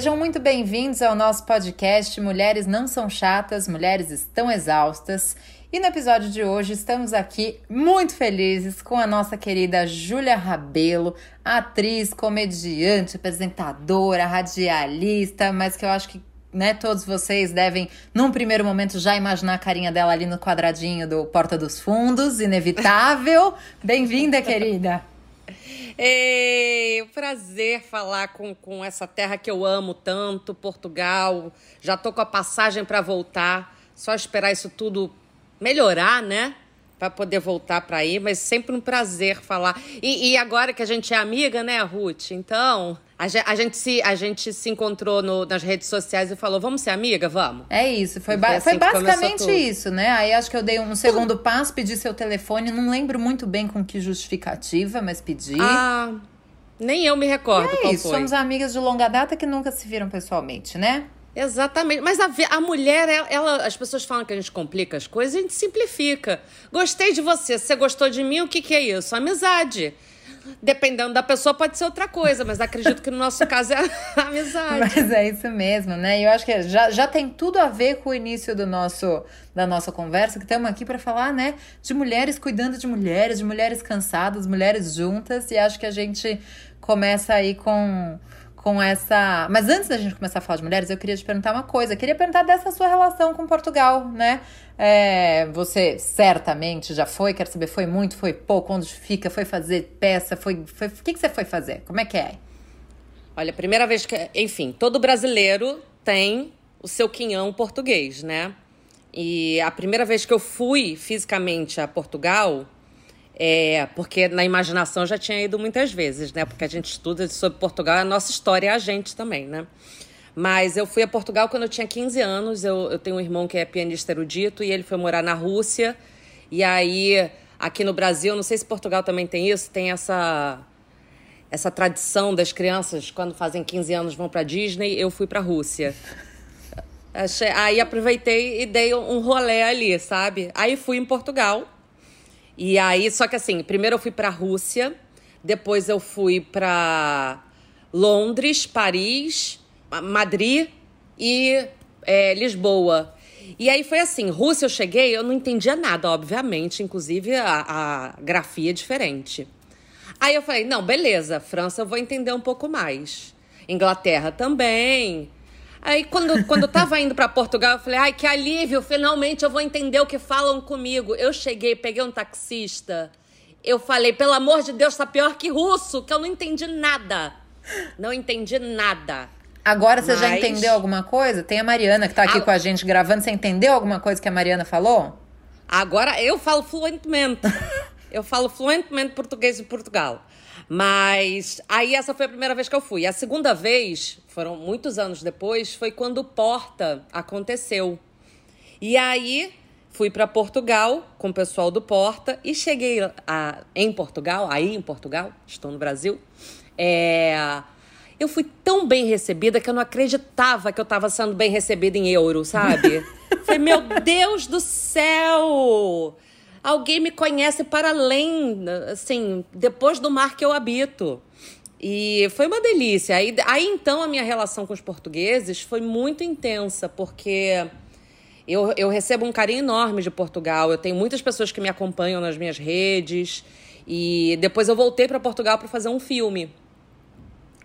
Sejam muito bem-vindos ao nosso podcast Mulheres Não São Chatas, Mulheres Estão Exaustas. E no episódio de hoje estamos aqui muito felizes com a nossa querida Júlia Rabelo, atriz, comediante, apresentadora, radialista, mas que eu acho que né, todos vocês devem, num primeiro momento, já imaginar a carinha dela ali no quadradinho do Porta dos Fundos, inevitável. Bem-vinda, querida! Ei, prazer falar com, com essa terra que eu amo tanto, Portugal. Já tô com a passagem para voltar. Só esperar isso tudo melhorar, né? Para poder voltar para aí, mas sempre um prazer falar. E, e agora que a gente é amiga, né, Ruth? Então, a gente, a gente, se, a gente se encontrou no, nas redes sociais e falou: vamos ser amiga? Vamos. É isso, foi, ba foi, assim foi basicamente isso, né? Aí acho que eu dei um segundo passo, pedi seu telefone, não lembro muito bem com que justificativa, mas pedi. Ah, nem eu me recordo. E é isso, foi. somos amigas de longa data que nunca se viram pessoalmente, né? Exatamente. Mas a, a mulher, ela, as pessoas falam que a gente complica as coisas, a gente simplifica. Gostei de você, você gostou de mim, o que, que é isso? Amizade. Dependendo da pessoa, pode ser outra coisa, mas acredito que no nosso caso é a amizade. Mas é isso mesmo, né? E eu acho que já, já tem tudo a ver com o início do nosso, da nossa conversa, que estamos aqui para falar, né, de mulheres cuidando de mulheres, de mulheres cansadas, mulheres juntas, e acho que a gente começa aí com com essa. Mas antes da gente começar a falar de mulheres, eu queria te perguntar uma coisa. Eu queria perguntar dessa sua relação com Portugal, né? É, você certamente já foi, quero saber, foi muito, foi pouco, onde fica, foi fazer peça, foi. foi o que, que você foi fazer? Como é que é? Olha, primeira vez que. Enfim, todo brasileiro tem o seu quinhão português, né? E a primeira vez que eu fui fisicamente a Portugal é, porque na imaginação já tinha ido muitas vezes, né? Porque a gente estuda sobre Portugal, a nossa história é a gente também, né? Mas eu fui a Portugal quando eu tinha 15 anos. Eu, eu tenho um irmão que é pianista erudito e ele foi morar na Rússia. E aí, aqui no Brasil, não sei se Portugal também tem isso, tem essa essa tradição das crianças, quando fazem 15 anos, vão para Disney. Eu fui para Rússia. Aí aproveitei e dei um rolê ali, sabe? Aí fui em Portugal e aí, só que assim, primeiro eu fui para a Rússia, depois eu fui para Londres, Paris, Madrid e é, Lisboa. E aí foi assim, Rússia eu cheguei, eu não entendia nada, obviamente, inclusive a, a grafia é diferente. Aí eu falei, não, beleza, França eu vou entender um pouco mais. Inglaterra também. Aí, quando, quando eu tava indo para Portugal, eu falei, ai, que alívio, finalmente eu vou entender o que falam comigo. Eu cheguei, peguei um taxista, eu falei, pelo amor de Deus, tá pior que russo, que eu não entendi nada. Não entendi nada. Agora você Mas... já entendeu alguma coisa? Tem a Mariana que tá aqui a... com a gente gravando. Você entendeu alguma coisa que a Mariana falou? Agora eu falo fluentemente. eu falo fluentemente português de Portugal. Mas aí essa foi a primeira vez que eu fui. A segunda vez, foram muitos anos depois, foi quando Porta aconteceu. E aí fui para Portugal com o pessoal do Porta e cheguei a, em Portugal, aí em Portugal, estou no Brasil. É, eu fui tão bem recebida que eu não acreditava que eu estava sendo bem recebida em euro, sabe? Falei, meu Deus do céu! Alguém me conhece para além, assim, depois do mar que eu habito. E foi uma delícia. Aí, aí então a minha relação com os portugueses foi muito intensa, porque eu, eu recebo um carinho enorme de Portugal. Eu tenho muitas pessoas que me acompanham nas minhas redes. E depois eu voltei para Portugal para fazer um filme.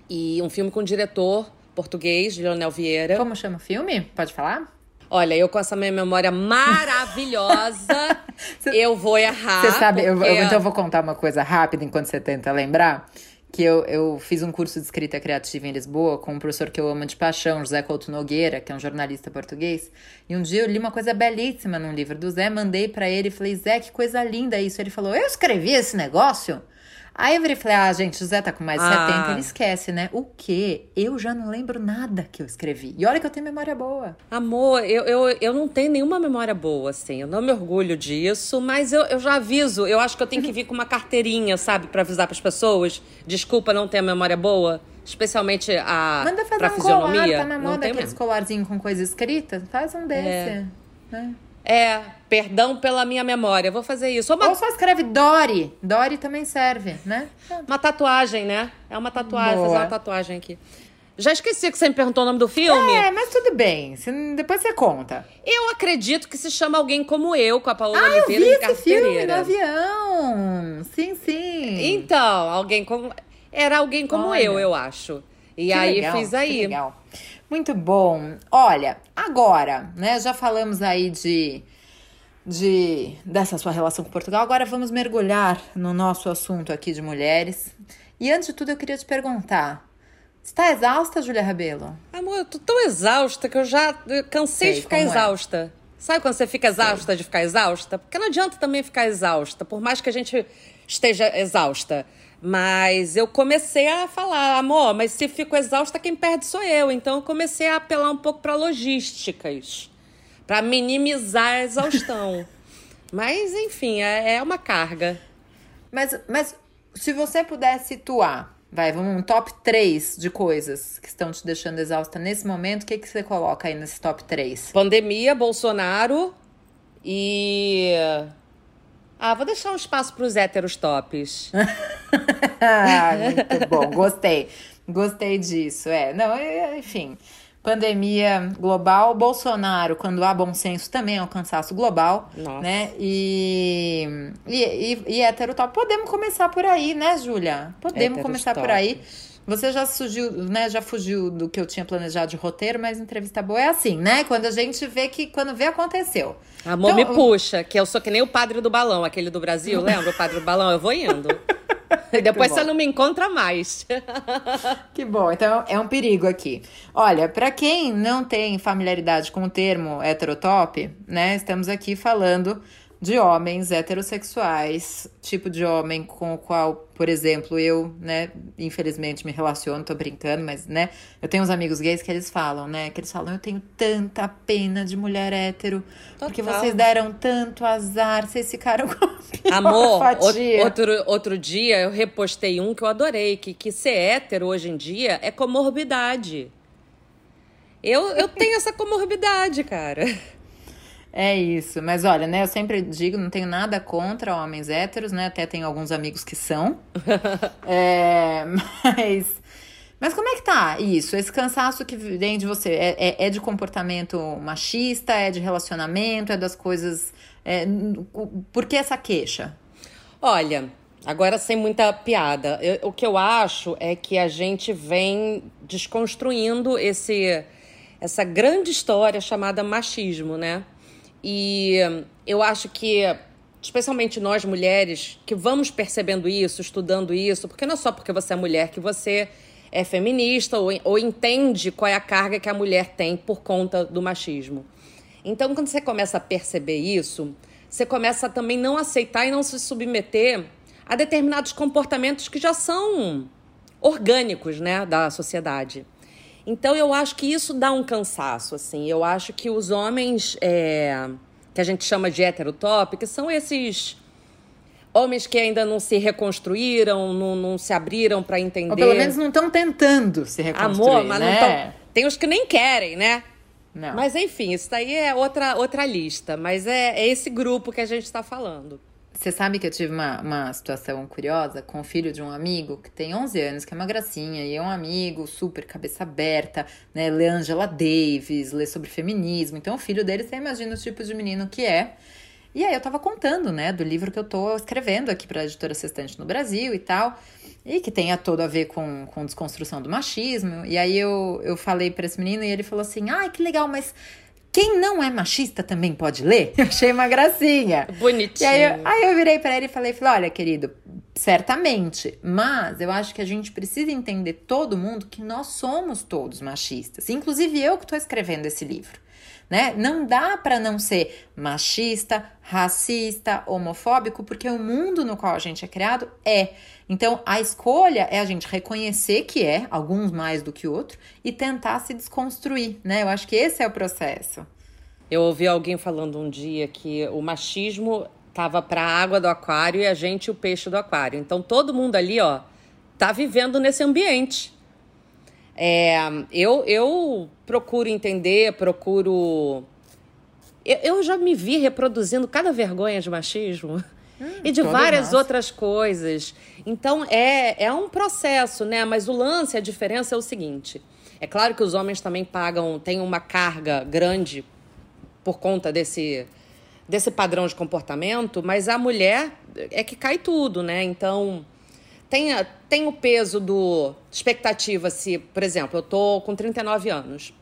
E um filme com um diretor português, Leonel Vieira. Como chama o filme? Pode falar? Olha, eu com essa minha memória maravilhosa, eu vou errar. Você sabe, porque... eu, eu, então eu vou contar uma coisa rápida enquanto você tenta lembrar. Que eu, eu fiz um curso de escrita criativa em Lisboa com um professor que eu amo de paixão, José Couto Nogueira, que é um jornalista português. E um dia eu li uma coisa belíssima num livro do Zé, mandei para ele e falei: Zé, que coisa linda isso. Ele falou: Eu escrevi esse negócio? Aí eu virei e falei, ah, gente, o Zé tá com mais de ah. 70, ele esquece, né? O quê? Eu já não lembro nada que eu escrevi. E olha que eu tenho memória boa. Amor, eu, eu, eu não tenho nenhuma memória boa, assim. Eu não me orgulho disso, mas eu, eu já aviso. Eu acho que eu tenho que vir com uma carteirinha, sabe? para avisar pras pessoas. Desculpa não ter a memória boa. Especialmente a Manda fazer pra um fisionomia. colar, tá na moda aqueles colarzinhos com coisa escrita. Faz um desse. É. Né? É, perdão pela minha memória. Vou fazer isso. Ou, uma... Ou só escreve Dori. Dori também serve, né? Uma tatuagem, né? É uma tatuagem, Boa. fazer uma tatuagem aqui. Já esqueci que você me perguntou o nome do filme. É, mas tudo bem. Depois você conta. Eu acredito que se chama Alguém Como Eu, com a Paola ah, Oliveira eu vi e esse filme no avião. Sim, sim. Então, alguém como... Era alguém como Olha. eu, eu acho. E que aí legal, fiz aí. legal. Muito bom. Olha, agora, né? Já falamos aí de, de dessa sua relação com Portugal. Agora vamos mergulhar no nosso assunto aqui de mulheres. E antes de tudo, eu queria te perguntar: está exausta, Julia Rabelo? Amor, eu tô tão exausta que eu já eu cansei Sei, de ficar é. exausta. É. Sabe quando você fica exausta Sei. de ficar exausta? Porque não adianta também ficar exausta, por mais que a gente esteja exausta. Mas eu comecei a falar, amor, mas se fico exausta, quem perde sou eu. Então eu comecei a apelar um pouco para logísticas, para minimizar a exaustão. mas, enfim, é, é uma carga. Mas, mas se você puder situar, vai, vamos um top 3 de coisas que estão te deixando exausta nesse momento, o que, que você coloca aí nesse top 3? Pandemia, Bolsonaro e ah, vou deixar um espaço para os héteros tops. ah, muito bom, gostei. Gostei disso. É, não, é, enfim. Pandemia global, Bolsonaro, quando há bom senso, também é um cansaço global, Nossa. né? E, e, e, e hétero top. Podemos começar por aí, né, Júlia? Podemos começar por aí. Você já surgiu, né? Já fugiu do que eu tinha planejado de roteiro, mas entrevista boa é assim, né? Quando a gente vê que quando vê aconteceu. Amor então, me puxa, que eu sou que nem o padre do balão, aquele do Brasil, lembra o padre do balão? Eu vou indo. E depois você não me encontra mais. que bom, então é um perigo aqui. Olha, para quem não tem familiaridade com o termo heterotop, né? Estamos aqui falando de homens heterossexuais, tipo de homem com o qual, por exemplo, eu, né, infelizmente me relaciono, tô brincando, mas, né, eu tenho uns amigos gays que eles falam, né, que eles falam, eu tenho tanta pena de mulher hétero, Total. porque vocês deram tanto azar, vocês ficaram com a Amor, fatia. outro, outro dia eu repostei um que eu adorei, que, que ser hétero hoje em dia é comorbidade. Eu, eu tenho essa comorbidade, cara. É isso. Mas olha, né? Eu sempre digo, não tenho nada contra homens héteros, né? Até tenho alguns amigos que são. é, mas. Mas como é que tá isso? Esse cansaço que vem de você é, é, é de comportamento machista? É de relacionamento? É das coisas. É, por que essa queixa? Olha, agora sem muita piada. Eu, o que eu acho é que a gente vem desconstruindo esse, essa grande história chamada machismo, né? E eu acho que, especialmente nós mulheres, que vamos percebendo isso, estudando isso, porque não é só porque você é mulher que você é feminista ou, ou entende qual é a carga que a mulher tem por conta do machismo. Então, quando você começa a perceber isso, você começa a também não aceitar e não se submeter a determinados comportamentos que já são orgânicos, né, da sociedade. Então eu acho que isso dá um cansaço, assim. Eu acho que os homens é, que a gente chama de heterotop, que são esses homens que ainda não se reconstruíram, não, não se abriram para entender. Ou pelo menos não estão tentando se reconstruir, Amor, mas né? não tão... Tem os que nem querem, né? Não. Mas enfim, isso daí é outra, outra lista. Mas é, é esse grupo que a gente está falando. Você sabe que eu tive uma, uma situação curiosa com o filho de um amigo que tem 11 anos, que é uma gracinha, e é um amigo super cabeça aberta, né? Lê Angela Davis, lê sobre feminismo. Então, o filho dele, você imagina o tipo de menino que é. E aí eu tava contando, né, do livro que eu tô escrevendo aqui para a editora Sextante no Brasil e tal, e que tenha todo a ver com, com desconstrução do machismo. E aí eu, eu falei para esse menino e ele falou assim: ai, que legal, mas quem não é machista também pode ler? Eu achei uma gracinha. Bonitinho. E aí, eu, aí eu virei para ele e falei, falei, olha, querido, certamente, mas eu acho que a gente precisa entender todo mundo que nós somos todos machistas. Inclusive eu que estou escrevendo esse livro. Né? Não dá para não ser machista, racista, homofóbico, porque o mundo no qual a gente é criado é. Então, a escolha é a gente reconhecer que é, alguns mais do que outro, e tentar se desconstruir, né? Eu acho que esse é o processo. Eu ouvi alguém falando um dia que o machismo tava para a água do aquário e a gente o peixe do aquário. Então, todo mundo ali, ó, tá vivendo nesse ambiente. É, eu, eu procuro entender, procuro. Eu, eu já me vi reproduzindo cada vergonha de machismo. Hum, e de várias outras coisas. Então é, é um processo, né? Mas o lance, a diferença é o seguinte: É claro que os homens também pagam, têm uma carga grande por conta desse, desse padrão de comportamento, mas a mulher é que cai tudo, né? Então, tem, tem o peso do expectativa se, por exemplo, eu tô com 39 anos.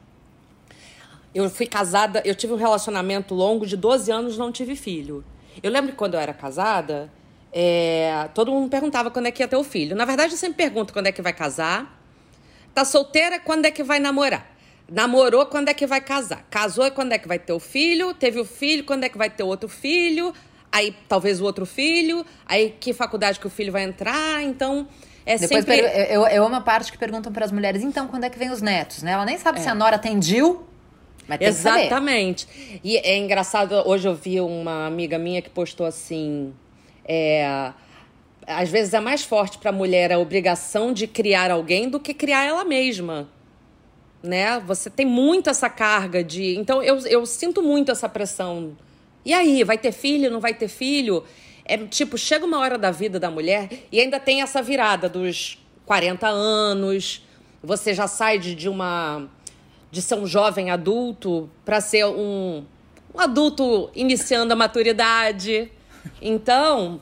Eu fui casada, eu tive um relacionamento longo de 12 anos, não tive filho. Eu lembro que quando eu era casada, é, todo mundo perguntava quando é que ia ter o filho. Na verdade, eu sempre pergunto quando é que vai casar. Tá solteira, quando é que vai namorar? Namorou, quando é que vai casar? Casou, quando é que vai ter o filho? Teve o filho, quando é que vai ter outro filho? Aí talvez o outro filho. Aí que faculdade que o filho vai entrar? Então. É Depois sempre... eu, eu amo a parte que perguntam para as mulheres, então, quando é que vem os netos, né? Ela nem sabe é. se a Nora atendeu, mas tem Exatamente. E é engraçado, hoje eu vi uma amiga minha que postou assim. É, às vezes é mais forte para a mulher a obrigação de criar alguém do que criar ela mesma. Né? Você tem muito essa carga de. Então eu, eu sinto muito essa pressão. E aí, vai ter filho, não vai ter filho? É tipo, chega uma hora da vida da mulher e ainda tem essa virada dos 40 anos. Você já sai de, de uma de ser um jovem adulto para ser um, um adulto iniciando a maturidade. Então,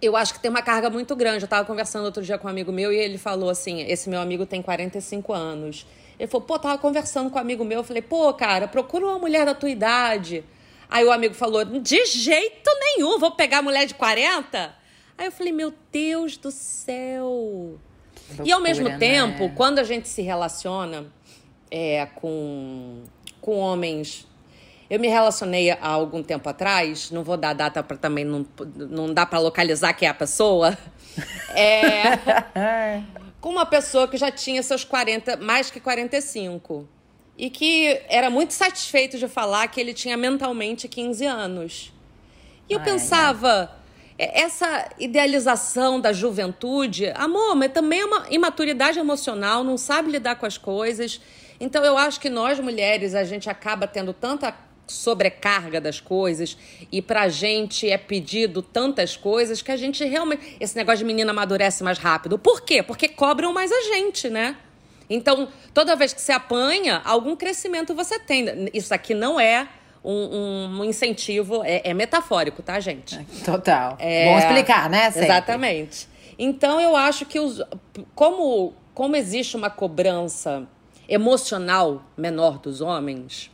eu acho que tem uma carga muito grande. Eu estava conversando outro dia com um amigo meu e ele falou assim: esse meu amigo tem 45 anos. Ele falou, pô, tava conversando com um amigo meu. Eu falei, pô, cara, procura uma mulher da tua idade. Aí o amigo falou, de jeito nenhum, vou pegar mulher de 40? Aí eu falei, meu Deus do céu. Loucura, e ao mesmo né? tempo, quando a gente se relaciona, é, com, com homens. Eu me relacionei há algum tempo atrás, não vou dar data para também não, não dá para localizar quem é a pessoa. É, com uma pessoa que já tinha seus 40, mais que 45. E que era muito satisfeito de falar que ele tinha mentalmente 15 anos. E eu Ai, pensava, essa idealização da juventude, amor, mas também é uma imaturidade emocional, não sabe lidar com as coisas. Então eu acho que nós mulheres a gente acaba tendo tanta sobrecarga das coisas e pra gente é pedido tantas coisas que a gente realmente esse negócio de menina amadurece mais rápido. Por quê? Porque cobram mais a gente, né? Então, toda vez que você apanha, algum crescimento você tem. Isso aqui não é um, um incentivo, é, é, metafórico, tá, gente? Total. É, Bom explicar, né? Sempre. Exatamente. Então, eu acho que os, como, como existe uma cobrança emocional menor dos homens,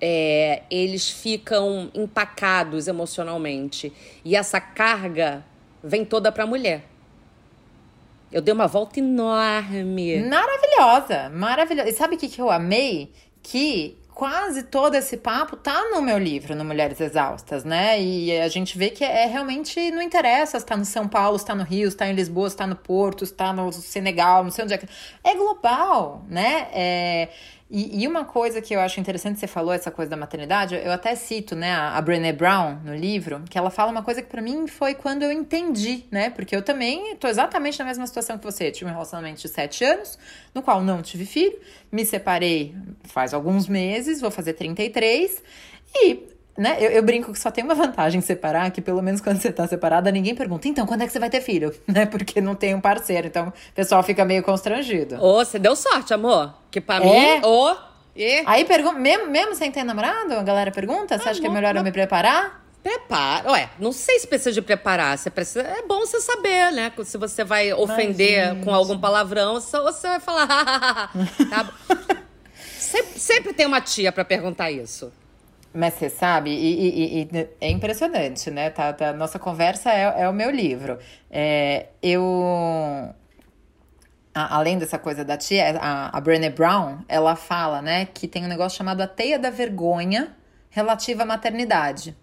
é, eles ficam empacados emocionalmente. E essa carga vem toda para a mulher. Eu dei uma volta enorme. Maravilhosa, maravilhosa. E sabe o que, que eu amei? Que quase todo esse papo tá no meu livro, no Mulheres Exaustas, né? E a gente vê que é, realmente não interessa se tá no São Paulo, se tá no Rio, se tá em Lisboa, se tá no Porto, se tá no Senegal, não sei onde é que. É global, né? É, e, e, uma coisa que eu acho interessante, você falou essa coisa da maternidade, eu até cito, né, a, a Brené Brown no livro, que ela fala uma coisa que para mim foi quando eu entendi, né, porque eu também tô exatamente na mesma situação que você, tive um relacionamento de sete anos, no qual não tive filho, me separei faz alguns meses, vou fazer 33, e né? Eu, eu, brinco que só tem uma vantagem separar, que pelo menos quando você tá separada, ninguém pergunta, então, quando é que você vai ter filho? Né? Porque não tem um parceiro, então o pessoal fica meio constrangido. Ô, oh, você deu sorte, amor. Que pra é? mim, ô. Oh, e... Aí pergunta, mesmo, mesmo sem ter namorado, a galera pergunta, você ah, acha que é melhor eu me preparar? Prepara. Ué, não sei se precisa de preparar. Você precisa... É bom você saber, né? Se você vai ofender Mas, com algum palavrão, só você vai falar. tá? sempre, sempre tem uma tia para perguntar isso. Mas você sabe, e, e, e, é impressionante, né? Tá, tá, nossa conversa é, é o meu livro. É, eu. A, além dessa coisa da tia, a, a Brené Brown, ela fala, né, que tem um negócio chamado a teia da vergonha relativa à maternidade.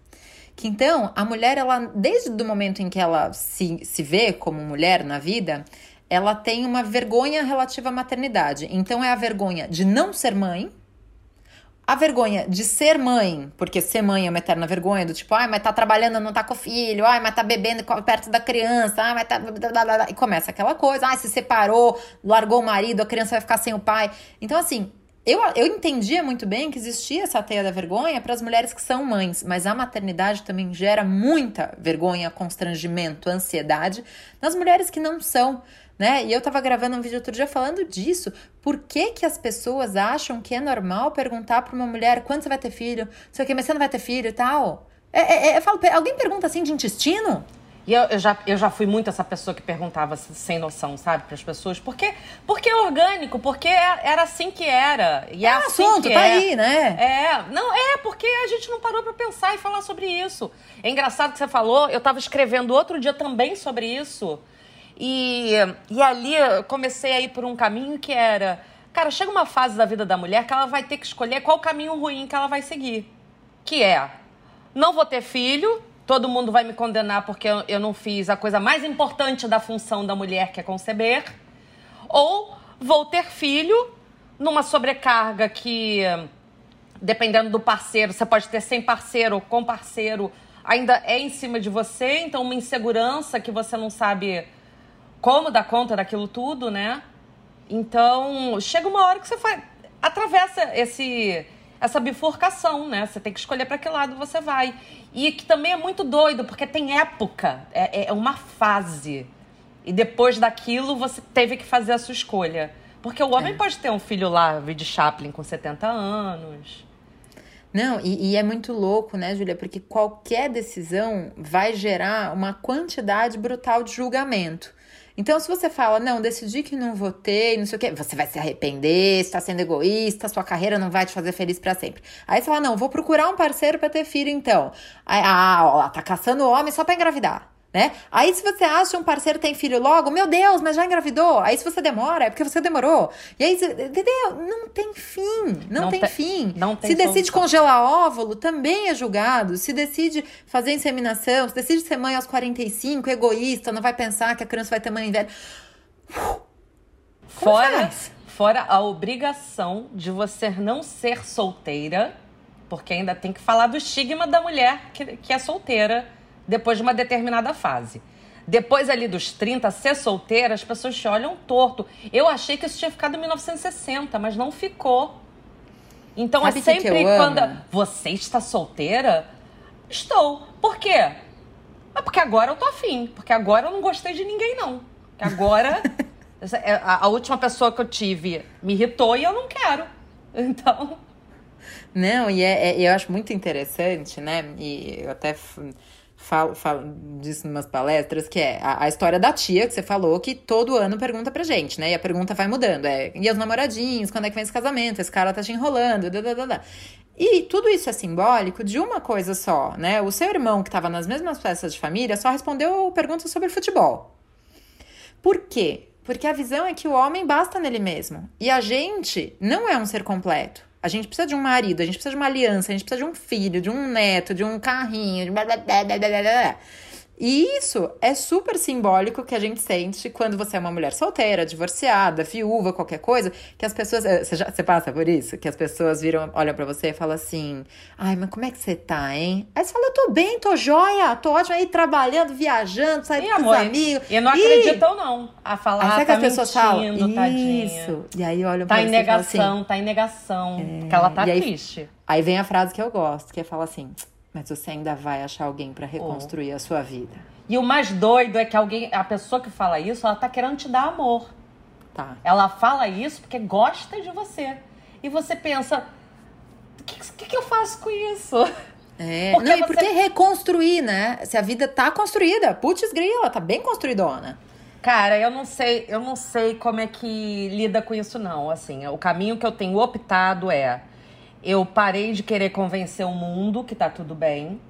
Que então, a mulher, ela, desde o momento em que ela se, se vê como mulher na vida, ela tem uma vergonha relativa à maternidade. Então, é a vergonha de não ser mãe, a vergonha de ser mãe, porque ser mãe é uma eterna vergonha, do tipo, ai, mas tá trabalhando, não tá com o filho, ai, mas tá bebendo perto da criança, ai, mas tá. E começa aquela coisa, ai, se separou, largou o marido, a criança vai ficar sem o pai. Então, assim, eu, eu entendia muito bem que existia essa teia da vergonha para as mulheres que são mães, mas a maternidade também gera muita vergonha, constrangimento, ansiedade nas mulheres que não são. Né? E eu tava gravando um vídeo outro dia falando disso. Por que que as pessoas acham que é normal perguntar pra uma mulher quando você vai ter filho? Não sei o que, mas você não vai ter filho e tal? É, é, é, eu falo, alguém pergunta assim de intestino? E eu, eu, já, eu já fui muito essa pessoa que perguntava sem noção, sabe, para as pessoas. Por que, porque é orgânico, porque é, era assim que era. E é, é assim assunto, tá é. aí, né? É, não, é porque a gente não parou para pensar e falar sobre isso. É engraçado que você falou, eu estava escrevendo outro dia também sobre isso. E, e ali eu comecei a ir por um caminho que era. Cara, chega uma fase da vida da mulher que ela vai ter que escolher qual caminho ruim que ela vai seguir. Que é, não vou ter filho, todo mundo vai me condenar porque eu, eu não fiz a coisa mais importante da função da mulher, que é conceber. Ou vou ter filho numa sobrecarga que, dependendo do parceiro, você pode ter sem parceiro ou com parceiro, ainda é em cima de você, então uma insegurança que você não sabe como dar conta daquilo tudo, né? Então, chega uma hora que você faz, atravessa esse essa bifurcação, né? Você tem que escolher para que lado você vai. E que também é muito doido, porque tem época, é, é uma fase. E depois daquilo você teve que fazer a sua escolha. Porque o homem é. pode ter um filho lá, de Chaplin, com 70 anos. Não, e, e, é muito louco, né, Julia? Porque qualquer decisão vai gerar uma quantidade brutal de julgamento. Então, se você fala, não, decidi que não votei, não sei o quê, você vai se arrepender, está sendo egoísta, sua carreira não vai te fazer feliz para sempre. Aí você fala, não, vou procurar um parceiro para ter filho, então. Ah, ó, tá caçando homem só para engravidar né? Aí se você acha um parceiro tem filho logo, meu Deus, mas já engravidou. Aí se você demora, é porque você demorou. E aí, entendeu? Não tem fim, não, não tem te, fim. Não tem se decide solução. congelar óvulo, também é julgado. Se decide fazer inseminação, se decide ser mãe aos 45, egoísta, não vai pensar que a criança vai ter mãe velha. Fora, fora a obrigação de você não ser solteira, porque ainda tem que falar do estigma da mulher que, que é solteira depois de uma determinada fase. Depois ali dos 30, ser solteira, as pessoas te olham torto. Eu achei que isso tinha ficado em 1960, mas não ficou. Então Sabe é sempre que que quando amo? você está solteira, estou. Por quê? É porque agora eu tô afim. Porque agora eu não gostei de ninguém, não. Porque agora é, a, a última pessoa que eu tive me irritou e eu não quero. Então. Não, e é, é, eu acho muito interessante, né? E eu até falo, falo em umas palestras, que é a, a, história da tia que você falou, que todo ano pergunta pra gente, né? E a pergunta vai mudando. É, e os namoradinhos, quando é que vem esse casamento? Esse cara tá te enrolando, da. E tudo isso é simbólico de uma coisa só, né? O seu irmão, que estava nas mesmas festas de família, só respondeu perguntas sobre futebol. Por quê? Porque a visão é que o homem basta nele mesmo. E a gente não é um ser completo. A gente precisa de um marido, a gente precisa de uma aliança, a gente precisa de um filho, de um neto, de um carrinho, de blá blá blá blá blá blá. E isso é super simbólico que a gente sente quando você é uma mulher solteira, divorciada, viúva, qualquer coisa, que as pessoas. Eh, você, já, você passa por isso? Que as pessoas viram, olham para você e falam assim: ai, mas como é que você tá, hein? Aí você fala: eu tô bem, tô joia, tô ótima aí trabalhando, viajando, saindo com os amigos. E não acreditam, não. A falar, ah, que tá as pessoas falam? Tadinha. Isso. E aí olham tá pra em negação, e falam assim, tá em negação. É... Porque ela tá aí, triste. Aí vem a frase que eu gosto, que é falar assim mas você ainda vai achar alguém para reconstruir oh. a sua vida. E o mais doido é que alguém, a pessoa que fala isso, ela tá querendo te dar amor. Tá. Ela fala isso porque gosta de você. E você pensa, o que, que, que, eu faço com isso? É, porque não, e porque reconstruir, né? Se a vida tá construída, putz grila, tá bem construidona. Cara, eu não sei, eu não sei como é que lida com isso não, assim, o caminho que eu tenho optado é eu parei de querer convencer o mundo que tá tudo bem.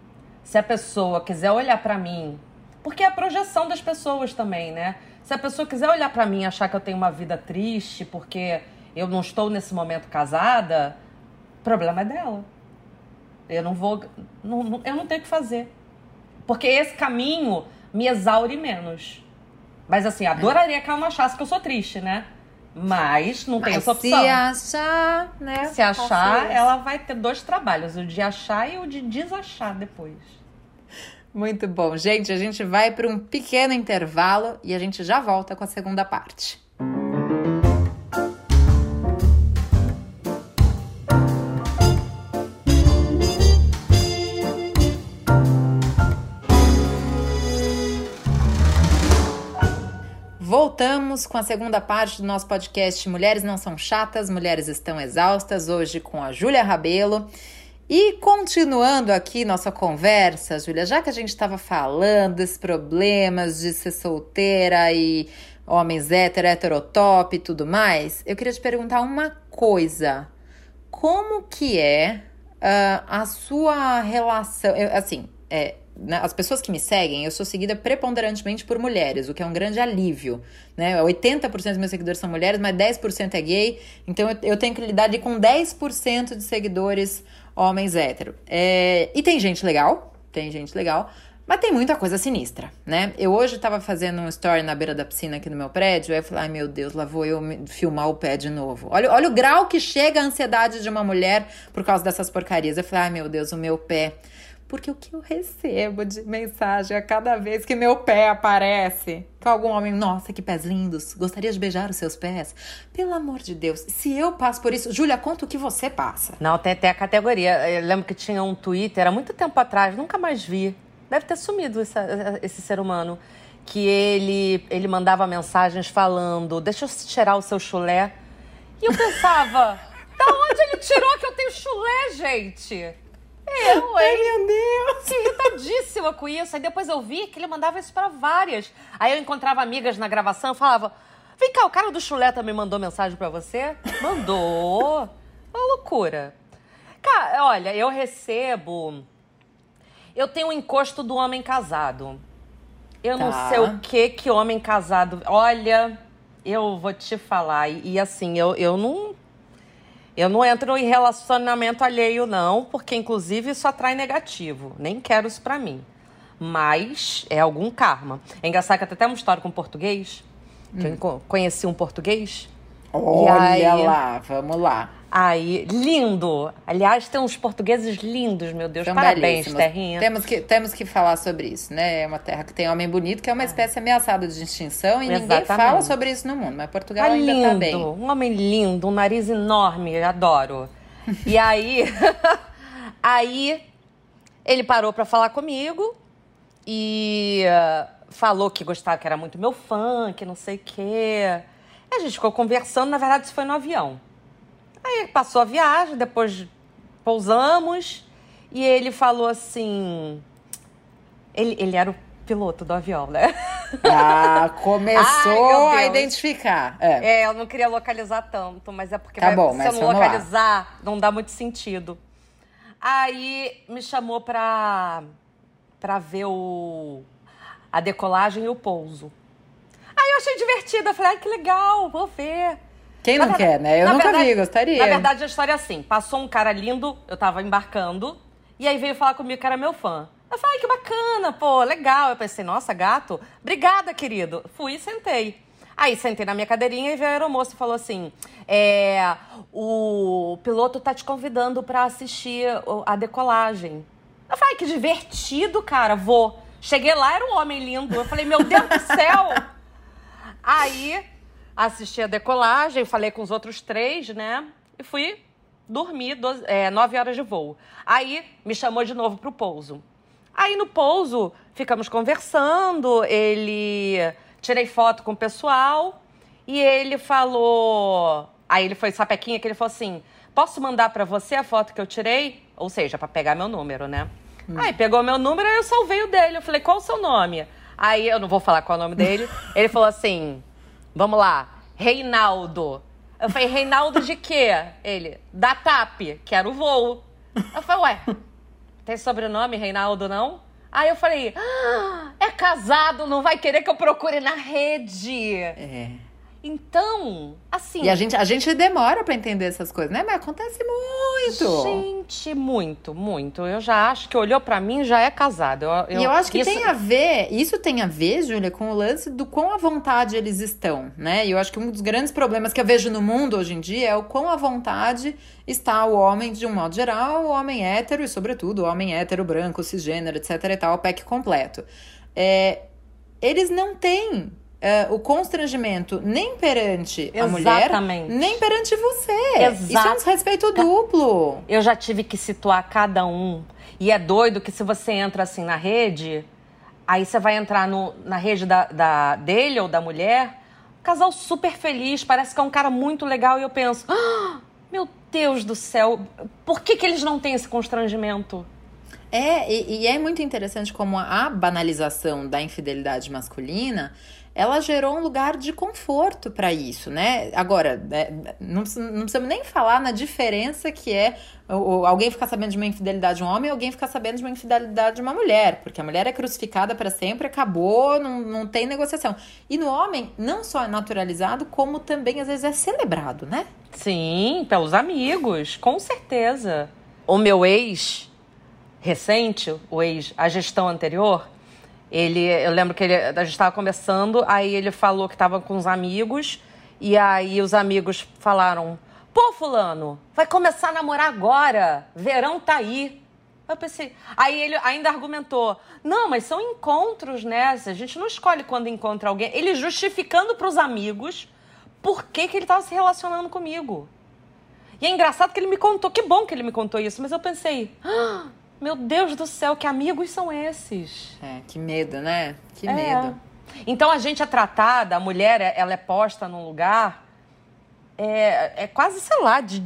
Se a pessoa quiser olhar para mim, porque é a projeção das pessoas também, né? Se a pessoa quiser olhar para mim e achar que eu tenho uma vida triste porque eu não estou nesse momento casada, o problema é dela. Eu não vou, não, eu não tenho o que fazer. Porque esse caminho me exaure menos. Mas assim, adoraria que ela não achasse que eu sou triste, né? Mas não tem Mas essa opção. Se achar, né? Se achar, ela vai ter dois trabalhos: o de achar e o de desachar depois. Muito bom. Gente, a gente vai para um pequeno intervalo e a gente já volta com a segunda parte. Com a segunda parte do nosso podcast Mulheres Não São Chatas, Mulheres Estão Exaustas, hoje com a Júlia Rabelo. E continuando aqui nossa conversa, Júlia, já que a gente estava falando desses problemas de ser solteira e homens hétero, heterotop e tudo mais, eu queria te perguntar uma coisa. Como que é uh, a sua relação? Eu, assim, é, né, as pessoas que me seguem, eu sou seguida preponderantemente por mulheres, o que é um grande alívio. Né? 80% dos meus seguidores são mulheres, mas 10% é gay, então eu, eu tenho que lidar ali com 10% de seguidores homens hétero. É, e tem gente legal, tem gente legal, mas tem muita coisa sinistra, né? Eu hoje tava fazendo um story na beira da piscina aqui no meu prédio, aí eu falei, ai meu Deus, lá vou eu filmar o pé de novo. Olha, olha o grau que chega a ansiedade de uma mulher por causa dessas porcarias. Eu falei, ai meu Deus, o meu pé porque o que eu recebo de mensagem a cada vez que meu pé aparece, que algum homem, nossa, que pés lindos, gostaria de beijar os seus pés. Pelo amor de Deus, se eu passo por isso, Júlia, conta o que você passa. Não, tem até a categoria. Eu lembro que tinha um Twitter há muito tempo atrás, nunca mais vi. Deve ter sumido esse, esse ser humano. Que ele, ele mandava mensagens falando: Deixa eu tirar o seu chulé. E eu pensava: Da onde ele tirou que eu tenho chulé, gente? Eu, hein? Ai, meu Deus! Irritadíssima com isso. Aí depois eu vi que ele mandava isso para várias. Aí eu encontrava amigas na gravação e falava: Vem cá, o cara do chulé também mandou mensagem para você? Mandou! Uma loucura. Cara, olha, eu recebo. Eu tenho um encosto do homem casado. Eu tá. não sei o que que homem casado. Olha, eu vou te falar. E, e assim, eu, eu não eu não entro em relacionamento alheio, não, porque inclusive isso atrai negativo. Nem quero isso pra mim. Mas é algum karma. É engraçado que até uma história com português. Que hum. eu conheci um português. Olha aí, lá, vamos lá. Aí, lindo! Aliás, tem uns portugueses lindos, meu Deus. São Parabéns, terrinha. Temos que, temos que falar sobre isso, né? É uma terra que tem homem bonito, que é uma é. espécie ameaçada de extinção e Exatamente. ninguém fala sobre isso no mundo. Mas Portugal tá ainda lindo, tá bem. Um homem lindo, um nariz enorme, adoro. e aí, aí ele parou para falar comigo e uh, falou que gostava, que era muito meu fã, que não sei o quê. E a gente ficou conversando, na verdade, isso foi no avião. Aí passou a viagem, depois pousamos e ele falou assim. Ele, ele era o piloto do avião, né? Ah, começou Ai, a identificar. É. é. eu não queria localizar tanto, mas é porque tá vai, bom, se eu não localizar, lá. não dá muito sentido. Aí me chamou pra, pra ver o, a decolagem e o pouso. Aí eu achei divertido, eu falei, ai, que legal, vou ver. Quem não verdade, quer, né? Eu nunca verdade, vi, gostaria. Na verdade, a história é assim: passou um cara lindo, eu tava embarcando, e aí veio falar comigo que era meu fã. Eu falei, ai, que bacana, pô, legal. Eu pensei, nossa, gato, obrigada, querido. Fui e sentei. Aí sentei na minha cadeirinha e veio a aeromoça e falou assim: é, o piloto tá te convidando para assistir a decolagem. Eu falei, que divertido, cara, vou. Cheguei lá, era um homem lindo. Eu falei, meu Deus do céu! Aí assisti a decolagem, falei com os outros três, né? E fui dormir 12, é, 9 horas de voo. Aí me chamou de novo pro pouso. Aí no pouso ficamos conversando, ele tirei foto com o pessoal e ele falou, aí ele foi sapequinha que ele falou assim: "Posso mandar para você a foto que eu tirei?" Ou seja, para pegar meu número, né? Hum. Aí pegou meu número e eu salvei o dele. Eu falei: "Qual o seu nome?" Aí eu não vou falar qual é o nome dele. ele falou assim: Vamos lá. Reinaldo. Eu falei, Reinaldo de quê? Ele, da TAP, que era o voo. Eu falei, ué, tem sobrenome Reinaldo, não? Aí eu falei, ah, é casado, não vai querer que eu procure na rede. É. Então, assim. E a gente, a gente demora para entender essas coisas, né? Mas acontece muito. Gente, muito, muito. Eu já acho que olhou para mim já é casado. Eu, eu, e eu acho que isso... tem a ver, isso tem a ver, Júlia, com o lance do quão à vontade eles estão, né? E eu acho que um dos grandes problemas que eu vejo no mundo hoje em dia é o quão à vontade está o homem, de um modo geral, o homem hétero e, sobretudo, o homem hétero, branco, cisgênero, etc e tal, o pack completo. É, eles não têm uh, o constrangimento nem perante Exatamente. a mulher, nem perante você. Exato. Isso é um desrespeito duplo. Eu já tive que situar cada um. E é doido que se você entra assim na rede, aí você vai entrar no, na rede da, da, dele ou da mulher, Casal super feliz, parece que é um cara muito legal. E eu penso, ah, meu Deus do céu, por que, que eles não têm esse constrangimento? É, e, e é muito interessante como a banalização da infidelidade masculina ela gerou um lugar de conforto para isso, né? Agora, é, não, não precisamos nem falar na diferença que é alguém ficar sabendo de uma infidelidade de um homem e alguém ficar sabendo de uma infidelidade de uma mulher, porque a mulher é crucificada para sempre, acabou, não, não tem negociação. E no homem, não só é naturalizado, como também às vezes é celebrado, né? Sim, pelos amigos, com certeza. O meu ex recente, o ex, a gestão anterior, ele, eu lembro que ele, a gente estava conversando, aí ele falou que estava com os amigos, e aí os amigos falaram: Pô, Fulano, vai começar a namorar agora, verão tá aí. Eu pensei. Aí ele ainda argumentou: não, mas são encontros, né? A gente não escolhe quando encontra alguém. Ele justificando para os amigos por que, que ele estava se relacionando comigo. E é engraçado que ele me contou, que bom que ele me contou isso, mas eu pensei: ah, meu Deus do céu, que amigos são esses? É, que medo, né? Que é. medo. Então a gente é tratada, a mulher, ela é posta num lugar, é, é quase, sei lá, de,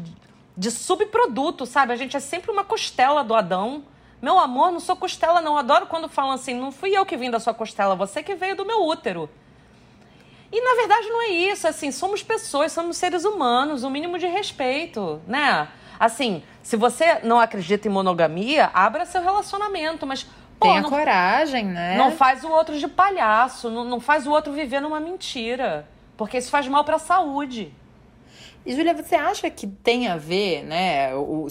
de subproduto, sabe? A gente é sempre uma costela do Adão. Meu amor, não sou costela, não. Adoro quando falam assim, não fui eu que vim da sua costela, você que veio do meu útero. E na verdade não é isso, assim, somos pessoas, somos seres humanos, o um mínimo de respeito, né? Assim, se você não acredita em monogamia, abra seu relacionamento, mas. Pô, Tenha não, coragem, né? Não faz o outro de palhaço, não, não faz o outro viver numa mentira. Porque isso faz mal para a saúde. E, Júlia, você acha que tem a ver, né, o,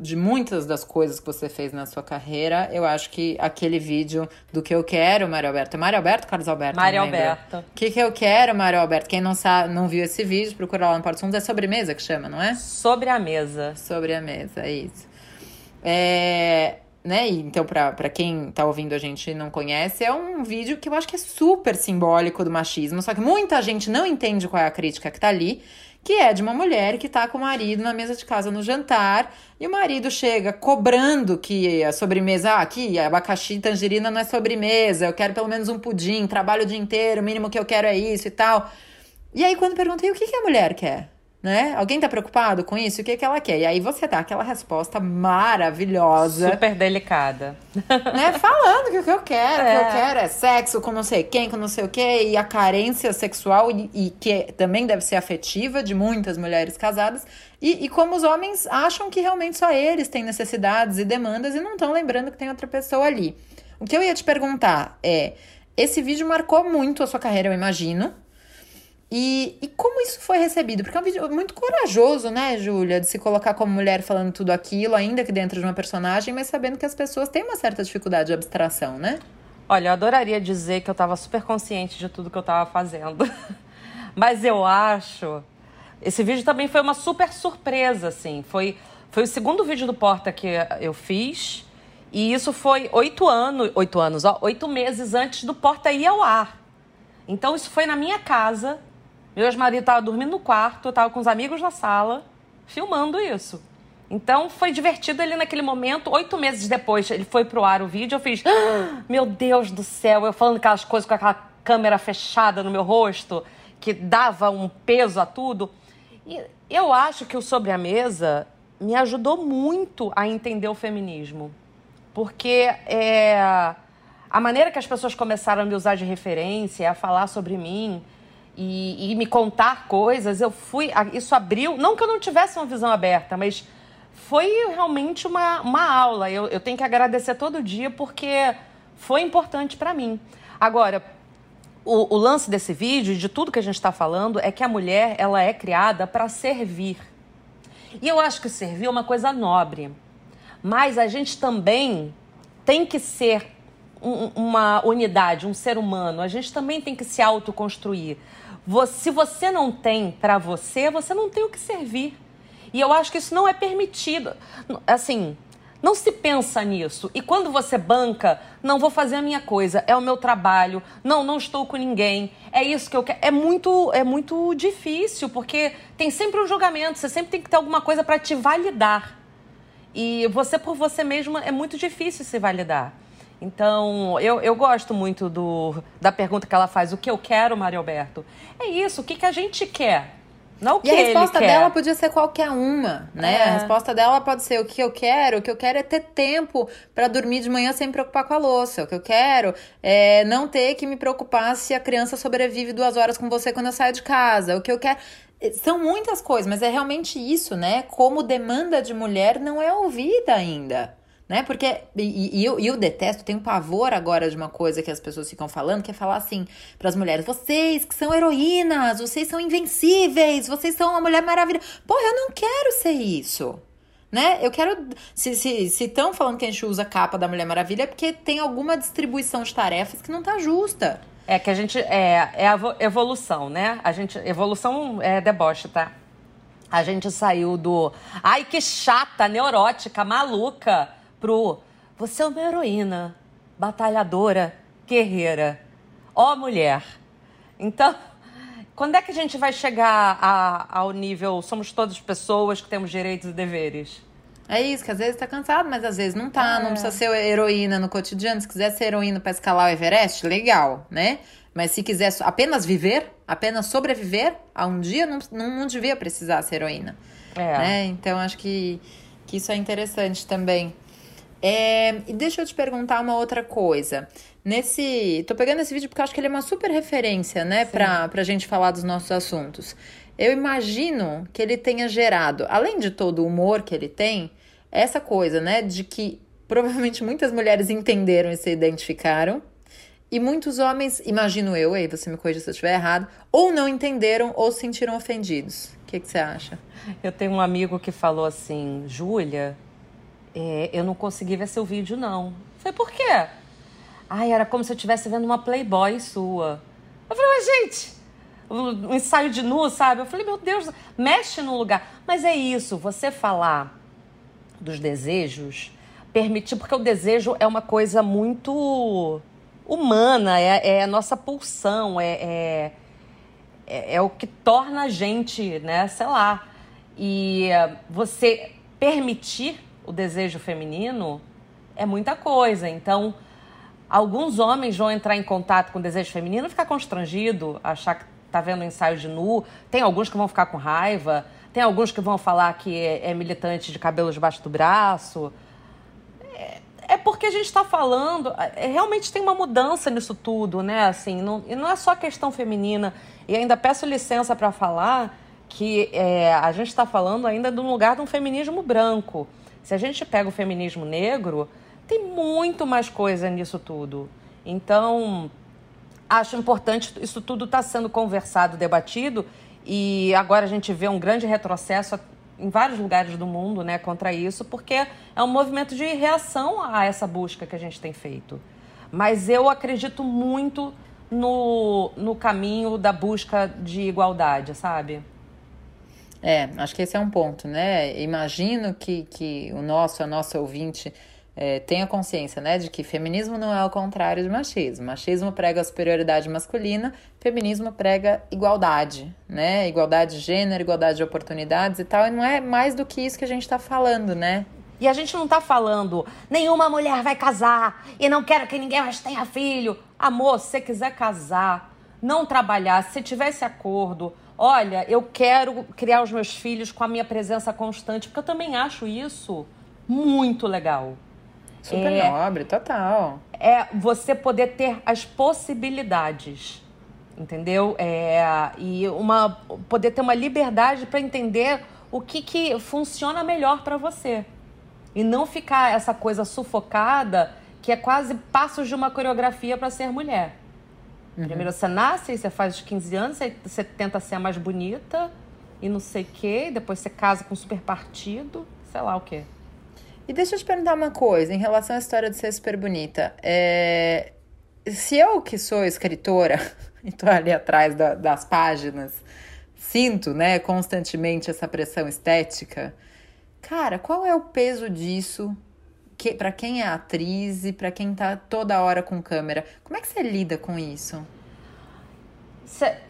de muitas das coisas que você fez na sua carreira, eu acho que aquele vídeo do que eu quero, Mário Alberto. É Mário Alberto Carlos Alberto? Mário Alberto. O que, que eu quero, Mário Alberto? Quem não, sabe, não viu esse vídeo, procura lá no Porto Fundos. É sobremesa que chama, não é? Sobre a mesa. Sobre a mesa, é isso. É, né? Então, para quem tá ouvindo a gente e não conhece, é um vídeo que eu acho que é super simbólico do machismo, só que muita gente não entende qual é a crítica que tá ali que é de uma mulher que está com o marido na mesa de casa no jantar e o marido chega cobrando que a sobremesa, ah, aqui, abacaxi e tangerina não é sobremesa, eu quero pelo menos um pudim, trabalho o dia inteiro, o mínimo que eu quero é isso e tal. E aí quando perguntei o que, que a mulher quer? Né? Alguém tá preocupado com isso? O que, que ela quer? E aí você dá aquela resposta maravilhosa. Super delicada. Né? Falando que o que eu quero, é. o que eu é. quero é sexo com não sei quem, com não sei o quê, e a carência sexual, e, e que também deve ser afetiva de muitas mulheres casadas. E, e como os homens acham que realmente só eles têm necessidades e demandas e não estão lembrando que tem outra pessoa ali. O que eu ia te perguntar é: esse vídeo marcou muito a sua carreira, eu imagino. E, e como isso foi recebido? Porque é um vídeo muito corajoso, né, Júlia? De se colocar como mulher falando tudo aquilo, ainda que dentro de uma personagem, mas sabendo que as pessoas têm uma certa dificuldade de abstração, né? Olha, eu adoraria dizer que eu estava super consciente de tudo que eu estava fazendo. mas eu acho. Esse vídeo também foi uma super surpresa, assim. Foi, foi o segundo vídeo do Porta que eu fiz. E isso foi oito anos, oito anos, ó, oito meses antes do Porta ir ao ar. Então isso foi na minha casa, meu ex-marido estava dormindo no quarto, eu estava com os amigos na sala, filmando isso. Então foi divertido ali naquele momento. Oito meses depois ele foi pro ar o vídeo, eu fiz, ah, meu Deus do céu, eu falando aquelas coisas com aquela câmera fechada no meu rosto, que dava um peso a tudo. E eu acho que o Sobre a Mesa me ajudou muito a entender o feminismo. Porque é, a maneira que as pessoas começaram a me usar de referência, a falar sobre mim, e, e me contar coisas, eu fui. Isso abriu. Não que eu não tivesse uma visão aberta, mas foi realmente uma, uma aula. Eu, eu tenho que agradecer todo dia porque foi importante para mim. Agora, o, o, lance desse vídeo, de tudo que a gente está falando, é que a mulher ela é criada para servir. E eu acho que servir é uma coisa nobre. Mas a gente também tem que ser um, uma unidade, um ser humano. A gente também tem que se autoconstruir se você não tem para você, você não tem o que servir. E eu acho que isso não é permitido. Assim, não se pensa nisso. E quando você banca, não vou fazer a minha coisa, é o meu trabalho, não, não estou com ninguém, é isso que eu quero. É muito, é muito difícil, porque tem sempre um julgamento, você sempre tem que ter alguma coisa para te validar. E você por você mesma é muito difícil se validar. Então, eu, eu gosto muito do, da pergunta que ela faz: o que eu quero, Maria Alberto? É isso, o que, que a gente quer? Não o que e a resposta dela podia ser qualquer uma, né? É. A resposta dela pode ser o que eu quero. O que eu quero é ter tempo para dormir de manhã sem me preocupar com a louça. O que eu quero é não ter que me preocupar se a criança sobrevive duas horas com você quando eu saio de casa. O que eu quero. São muitas coisas, mas é realmente isso, né? Como demanda de mulher não é ouvida ainda né? Porque, e, e, eu, eu detesto, tenho pavor agora de uma coisa que as pessoas ficam falando, que é falar assim para as mulheres: vocês que são heroínas, vocês são invencíveis, vocês são uma mulher maravilhosa. Porra, eu não quero ser isso. Né? Eu quero. Se estão se, se falando que a gente usa a capa da Mulher Maravilha, é porque tem alguma distribuição de tarefas que não tá justa. É que a gente. É, é a evolução, né? A gente. Evolução é deboche, tá? A gente saiu do. Ai, que chata, neurótica, maluca pro você é uma heroína, batalhadora, guerreira, ó mulher. Então, quando é que a gente vai chegar a, ao nível somos todas pessoas que temos direitos e deveres? É isso, que às vezes tá cansado, mas às vezes não tá. É. Não precisa ser heroína no cotidiano. Se quiser ser heroína para escalar o Everest, legal, né? Mas se quiser apenas viver, apenas sobreviver a um dia, não, não, não devia precisar ser heroína. É. Né? Então, acho que, que isso é interessante também. É, e deixa eu te perguntar uma outra coisa. Nesse. Tô pegando esse vídeo porque eu acho que ele é uma super referência, né, pra, pra gente falar dos nossos assuntos. Eu imagino que ele tenha gerado, além de todo o humor que ele tem, essa coisa, né, de que provavelmente muitas mulheres entenderam e se identificaram. E muitos homens, imagino eu, aí você me corrija se eu estiver errado, ou não entenderam ou se sentiram ofendidos. O que, que você acha? Eu tenho um amigo que falou assim, Júlia, é, eu não consegui ver seu vídeo, não. falei, por quê? Ai, era como se eu estivesse vendo uma Playboy sua. Eu falei, mas gente, um ensaio de nu, sabe? Eu falei, meu Deus, mexe no lugar. Mas é isso, você falar dos desejos, permitir, porque o desejo é uma coisa muito humana, é, é a nossa pulsão, é, é, é, é o que torna a gente, né, sei lá. E você permitir o desejo feminino é muita coisa. Então, alguns homens vão entrar em contato com o desejo feminino ficar constrangido, achar que tá vendo um ensaio de nu. Tem alguns que vão ficar com raiva. Tem alguns que vão falar que é, é militante de cabelo debaixo do braço. É, é porque a gente está falando, é, realmente tem uma mudança nisso tudo, né? Assim, não, e não é só questão feminina. E ainda peço licença para falar que é, a gente está falando ainda de um lugar de um feminismo branco. Se a gente pega o feminismo negro, tem muito mais coisa nisso tudo. Então, acho importante isso tudo estar tá sendo conversado, debatido, e agora a gente vê um grande retrocesso em vários lugares do mundo né, contra isso, porque é um movimento de reação a essa busca que a gente tem feito. Mas eu acredito muito no, no caminho da busca de igualdade, sabe? É, acho que esse é um ponto, né? Imagino que, que o nosso, a nossa ouvinte é, tenha consciência, né, de que feminismo não é o contrário de machismo. Machismo prega a superioridade masculina, feminismo prega igualdade, né? Igualdade de gênero, igualdade de oportunidades e tal. E não é mais do que isso que a gente está falando, né? E a gente não está falando, nenhuma mulher vai casar e não quero que ninguém mais tenha filho. Amor, se você quiser casar, não trabalhar, se tivesse acordo, olha, eu quero criar os meus filhos com a minha presença constante, porque eu também acho isso muito legal. Super é, nobre, total. É você poder ter as possibilidades, entendeu? É, e uma, poder ter uma liberdade para entender o que, que funciona melhor para você. E não ficar essa coisa sufocada que é quase passos de uma coreografia para ser mulher. Uhum. Primeiro você nasce, você faz os 15 anos, você tenta ser a mais bonita e não sei o quê, depois você casa com um super partido, sei lá o quê. E deixa eu te perguntar uma coisa em relação à história de ser super bonita. É... Se eu, que sou escritora, e tô ali atrás da, das páginas, sinto, né, constantemente essa pressão estética, cara, qual é o peso disso que, para quem é atriz e para quem tá toda hora com câmera. Como é que você lida com isso?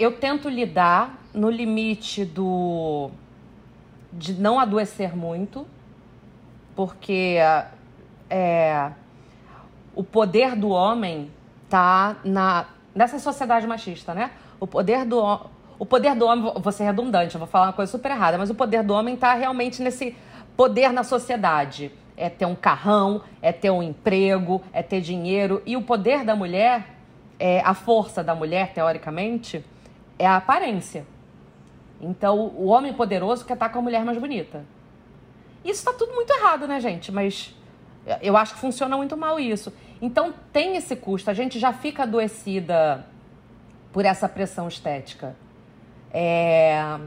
Eu tento lidar no limite do de não adoecer muito, porque é, o poder do homem tá na nessa sociedade machista, né? O poder do o poder do homem, vou ser redundante, eu vou falar uma coisa super errada, mas o poder do homem está realmente nesse poder na sociedade. É ter um carrão, é ter um emprego, é ter dinheiro. E o poder da mulher, é, a força da mulher, teoricamente, é a aparência. Então, o homem poderoso quer estar com a mulher mais bonita. Isso está tudo muito errado, né, gente? Mas eu acho que funciona muito mal isso. Então, tem esse custo. A gente já fica adoecida por essa pressão estética. É...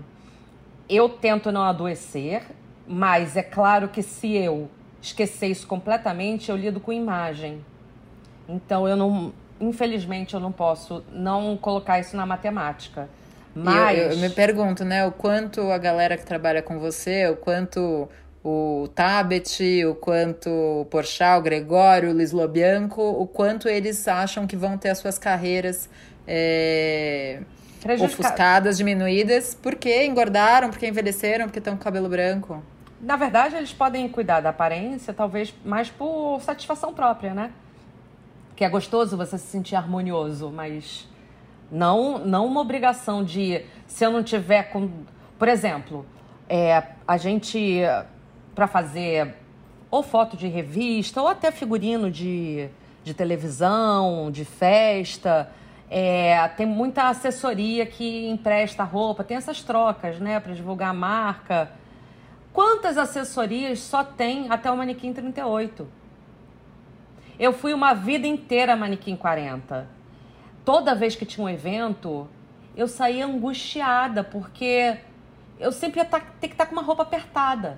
Eu tento não adoecer, mas é claro que se eu esquecer isso completamente, eu lido com imagem. Então eu não, infelizmente, eu não posso não colocar isso na matemática. Mas eu, eu, me pergunto, né, o quanto a galera que trabalha com você, o quanto o Tabet, o quanto o Porchat, o Gregório, o Luiz Lobianco, o quanto eles acham que vão ter as suas carreiras é, ofuscadas, diminuídas, porque engordaram, porque envelheceram, porque estão com cabelo branco. Na verdade, eles podem cuidar da aparência, talvez mais por satisfação própria, né? Que é gostoso você se sentir harmonioso, mas não, não uma obrigação de se eu não tiver com. Por exemplo, é, a gente para fazer ou foto de revista ou até figurino de, de televisão, de festa. É, tem muita assessoria que empresta roupa, tem essas trocas, né, para divulgar a marca. Quantas assessorias só tem até o manequim 38? Eu fui uma vida inteira manequim 40. Toda vez que tinha um evento, eu saía angustiada, porque eu sempre ia tá, ter que estar tá com uma roupa apertada.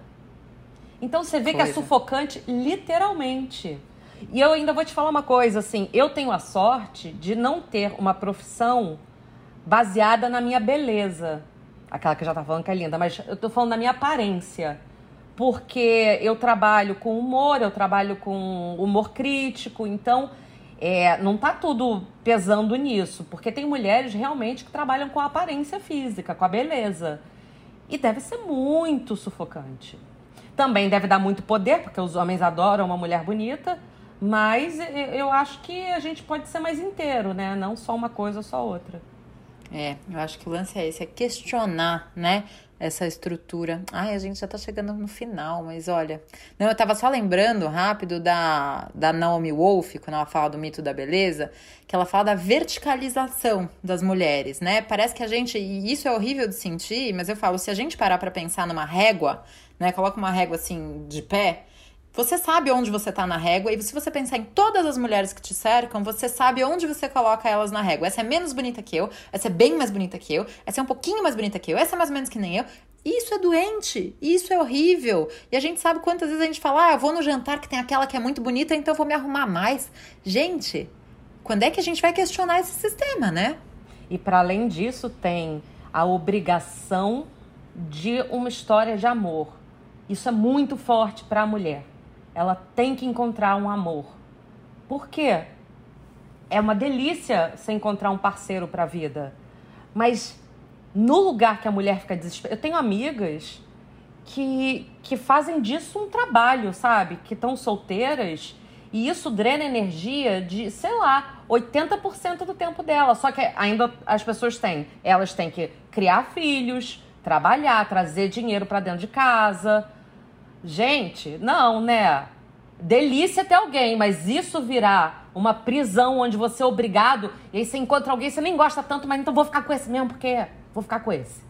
Então você vê Coisa. que é sufocante, literalmente. E eu ainda vou te falar uma coisa, assim, eu tenho a sorte de não ter uma profissão baseada na minha beleza. Aquela que já tá falando que é linda, mas eu tô falando da minha aparência. Porque eu trabalho com humor, eu trabalho com humor crítico, então é, não tá tudo pesando nisso. Porque tem mulheres realmente que trabalham com a aparência física, com a beleza. E deve ser muito sufocante. Também deve dar muito poder, porque os homens adoram uma mulher bonita, mas eu acho que a gente pode ser mais inteiro, né? Não só uma coisa só outra. É, eu acho que o lance é esse, é questionar, né? Essa estrutura. Ai, a gente já tá chegando no final, mas olha. Não, eu tava só lembrando rápido da, da Naomi Wolf, quando ela fala do mito da beleza, que ela fala da verticalização das mulheres, né? Parece que a gente. E isso é horrível de sentir, mas eu falo, se a gente parar pra pensar numa régua, né? Coloca uma régua assim de pé. Você sabe onde você tá na régua, e se você pensar em todas as mulheres que te cercam, você sabe onde você coloca elas na régua. Essa é menos bonita que eu, essa é bem mais bonita que eu, essa é um pouquinho mais bonita que eu, essa é mais ou menos que nem eu. Isso é doente, isso é horrível. E a gente sabe quantas vezes a gente fala: ah, eu vou no jantar que tem aquela que é muito bonita, então eu vou me arrumar mais. Gente, quando é que a gente vai questionar esse sistema, né? E para além disso, tem a obrigação de uma história de amor. Isso é muito forte para a mulher. Ela tem que encontrar um amor. Por quê? É uma delícia você encontrar um parceiro para a vida. Mas no lugar que a mulher fica desesperada. Eu tenho amigas que, que fazem disso um trabalho, sabe? Que estão solteiras e isso drena energia de, sei lá, 80% do tempo dela. Só que ainda as pessoas têm. Elas têm que criar filhos, trabalhar, trazer dinheiro para dentro de casa Gente, não, né? Delícia ter alguém, mas isso virar uma prisão onde você é obrigado e aí você encontra alguém, você nem gosta tanto, mas então vou ficar com esse mesmo porque vou ficar com esse.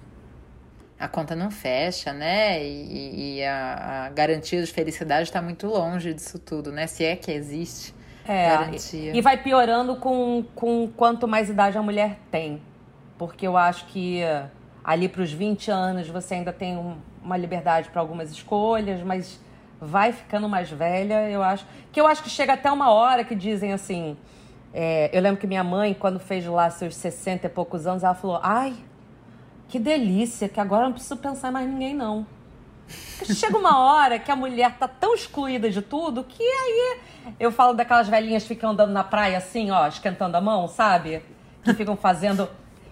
A conta não fecha, né? E, e a, a, garantia de felicidade está muito longe disso tudo, né? Se é que existe é, garantia. E vai piorando com, com quanto mais idade a mulher tem. Porque eu acho que ali para os 20 anos você ainda tem um, uma liberdade para algumas escolhas, mas vai ficando mais velha, eu acho. Que eu acho que chega até uma hora que dizem assim. É, eu lembro que minha mãe, quando fez lá seus 60 e poucos anos, ela falou: Ai, que delícia, que agora não preciso pensar em mais ninguém, não. Chega uma hora que a mulher tá tão excluída de tudo que aí eu falo daquelas velhinhas que ficam andando na praia assim, ó, esquentando a mão, sabe? Que ficam fazendo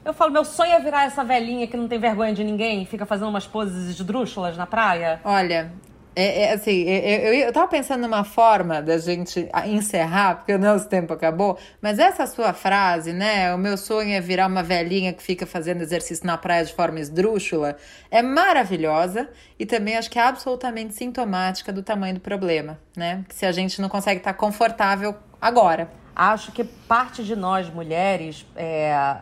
eu falo, meu sonho é virar essa velhinha que não tem vergonha de ninguém, fica fazendo umas poses esdrúxulas na praia. Olha, É, é assim, eu, eu, eu tava pensando numa forma da gente encerrar, porque o nosso tempo acabou, mas essa sua frase, né? O meu sonho é virar uma velhinha que fica fazendo exercício na praia de forma esdrúxula, é maravilhosa e também acho que é absolutamente sintomática do tamanho do problema, né? Que se a gente não consegue estar confortável agora. Acho que parte de nós, mulheres, é...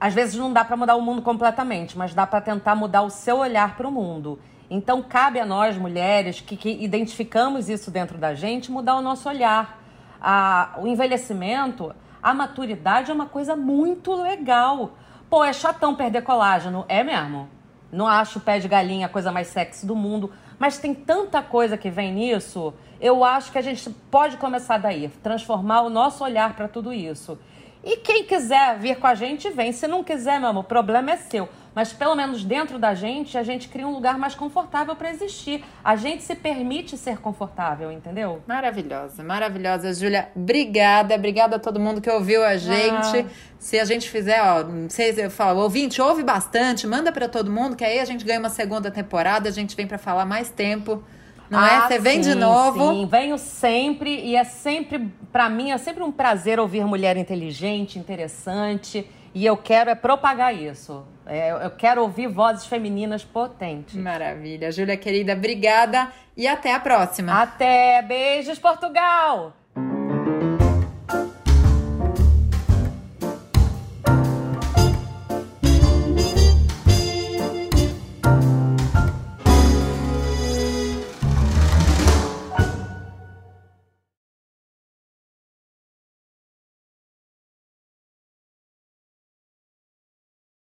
às vezes não dá para mudar o mundo completamente, mas dá para tentar mudar o seu olhar para o mundo. Então, cabe a nós, mulheres, que, que identificamos isso dentro da gente, mudar o nosso olhar. A, o envelhecimento, a maturidade é uma coisa muito legal. Pô, é chatão perder colágeno. É mesmo. Não acho o pé de galinha a coisa mais sexy do mundo. Mas tem tanta coisa que vem nisso. Eu acho que a gente pode começar daí. Transformar o nosso olhar para tudo isso. E quem quiser vir com a gente, vem. Se não quiser, meu amor, o problema é seu mas pelo menos dentro da gente, a gente cria um lugar mais confortável para existir. A gente se permite ser confortável, entendeu? Maravilhosa, maravilhosa, Júlia. Obrigada, obrigada a todo mundo que ouviu a gente. Ah. Se a gente fizer, ó, não sei se eu falo, ouvinte, ouve bastante, manda para todo mundo, que aí a gente ganha uma segunda temporada, a gente vem para falar mais tempo. Não é? ah, é? Você vem sim, de novo? Sim, venho sempre e é sempre, para mim, é sempre um prazer ouvir mulher inteligente, interessante. E eu quero é propagar isso. É, eu quero ouvir vozes femininas potentes. Maravilha. Júlia, querida, obrigada e até a próxima. Até. Beijos, Portugal!